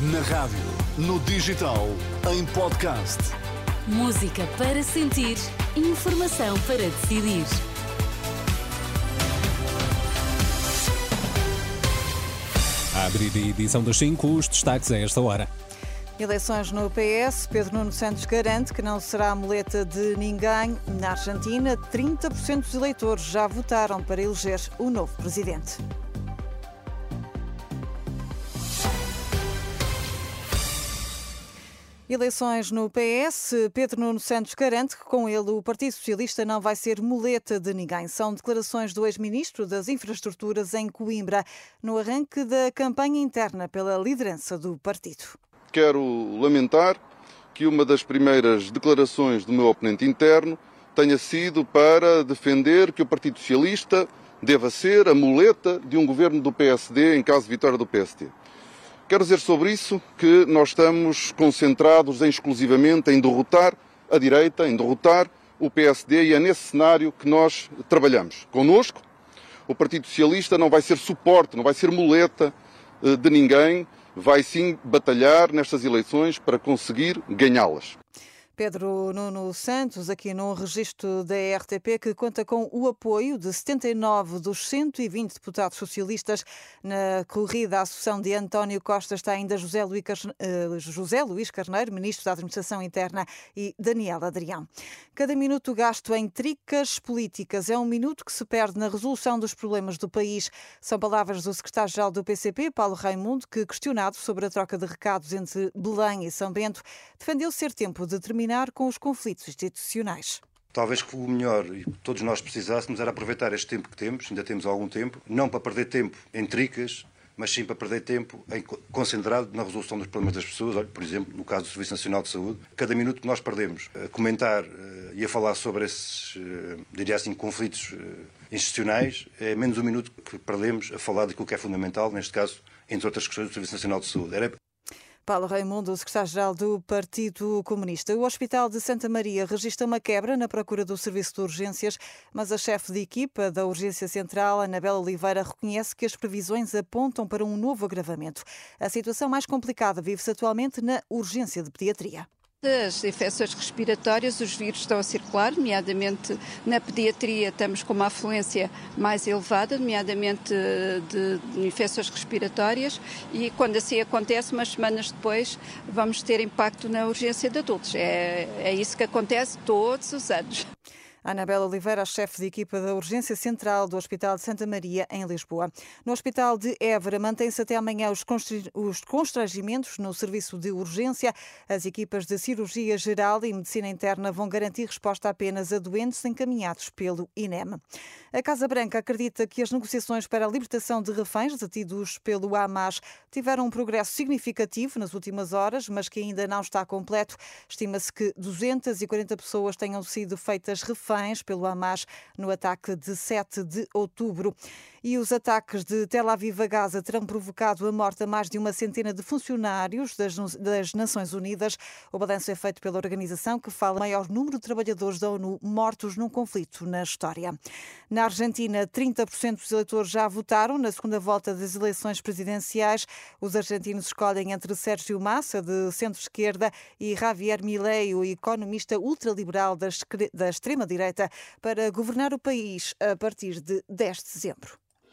Na rádio, no digital, em podcast. Música para sentir, informação para decidir. A abrir a edição das 5, os destaques a esta hora. Eleições no PS, Pedro Nuno Santos garante que não será a muleta de ninguém. Na Argentina, 30% dos eleitores já votaram para eleger o novo presidente. Eleições no PS. Pedro Nuno Santos garante que com ele o Partido Socialista não vai ser muleta de ninguém. São declarações do ex-ministro das Infraestruturas em Coimbra, no arranque da campanha interna pela liderança do partido. Quero lamentar que uma das primeiras declarações do meu oponente interno tenha sido para defender que o Partido Socialista deva ser a muleta de um governo do PSD em caso de vitória do PSD. Quero dizer sobre isso que nós estamos concentrados em, exclusivamente em derrotar a direita, em derrotar o PSD e é nesse cenário que nós trabalhamos. Conosco, o Partido Socialista não vai ser suporte, não vai ser muleta eh, de ninguém, vai sim batalhar nestas eleições para conseguir ganhá-las. Pedro Nuno Santos, aqui num registro da RTP, que conta com o apoio de 79 dos 120 deputados socialistas. Na corrida à sucessão de António Costa está ainda José Luís, uh, José Luís Carneiro, Ministro da Administração Interna, e Daniel Adrião. Cada minuto gasto em tricas políticas é um minuto que se perde na resolução dos problemas do país. São palavras do secretário-geral do PCP, Paulo Raimundo, que, questionado sobre a troca de recados entre Belém e São Bento, defendeu ser tempo de terminar terminar com os conflitos institucionais. Talvez que o melhor, e todos nós precisássemos, era aproveitar este tempo que temos, ainda temos algum tempo, não para perder tempo em tricas, mas sim para perder tempo em, concentrado na resolução dos problemas das pessoas. Olha, por exemplo, no caso do Serviço Nacional de Saúde, cada minuto que nós perdemos a comentar uh, e a falar sobre esses, uh, diria assim, conflitos uh, institucionais, é menos um minuto que perdemos a falar daquilo que é fundamental, neste caso, entre outras questões, do Serviço Nacional de Saúde. Era Paulo Raimundo, secretário-geral do Partido Comunista. O Hospital de Santa Maria registra uma quebra na procura do serviço de urgências, mas a chefe de equipa da Urgência Central, Anabela Oliveira, reconhece que as previsões apontam para um novo agravamento. A situação mais complicada vive-se atualmente na urgência de pediatria. Das infecções respiratórias, os vírus estão a circular, nomeadamente na pediatria estamos com uma afluência mais elevada, nomeadamente de, de infecções respiratórias, e quando assim acontece, umas semanas depois, vamos ter impacto na urgência de adultos. É, é isso que acontece todos os anos. Anabela Oliveira, chefe de equipa da Urgência Central do Hospital de Santa Maria, em Lisboa. No Hospital de Évora, mantém-se até amanhã os, os constrangimentos no serviço de urgência. As equipas de cirurgia geral e medicina interna vão garantir resposta apenas a doentes encaminhados pelo INEM. A Casa Branca acredita que as negociações para a libertação de reféns detidos pelo Hamas tiveram um progresso significativo nas últimas horas, mas que ainda não está completo. Estima-se que 240 pessoas tenham sido feitas reféns reféns pelo Hamas no ataque de 7 de outubro. E os ataques de Tel Aviv a Gaza terão provocado a morte a mais de uma centena de funcionários das, das Nações Unidas. O balanço é feito pela organização que fala maior número de trabalhadores da ONU mortos num conflito na história. Na Argentina, 30% dos eleitores já votaram na segunda volta das eleições presidenciais. Os argentinos escolhem entre Sérgio Massa, de centro-esquerda, e Javier Milei, o economista ultraliberal da extrema-direita, para governar o país a partir de 10 de dezembro.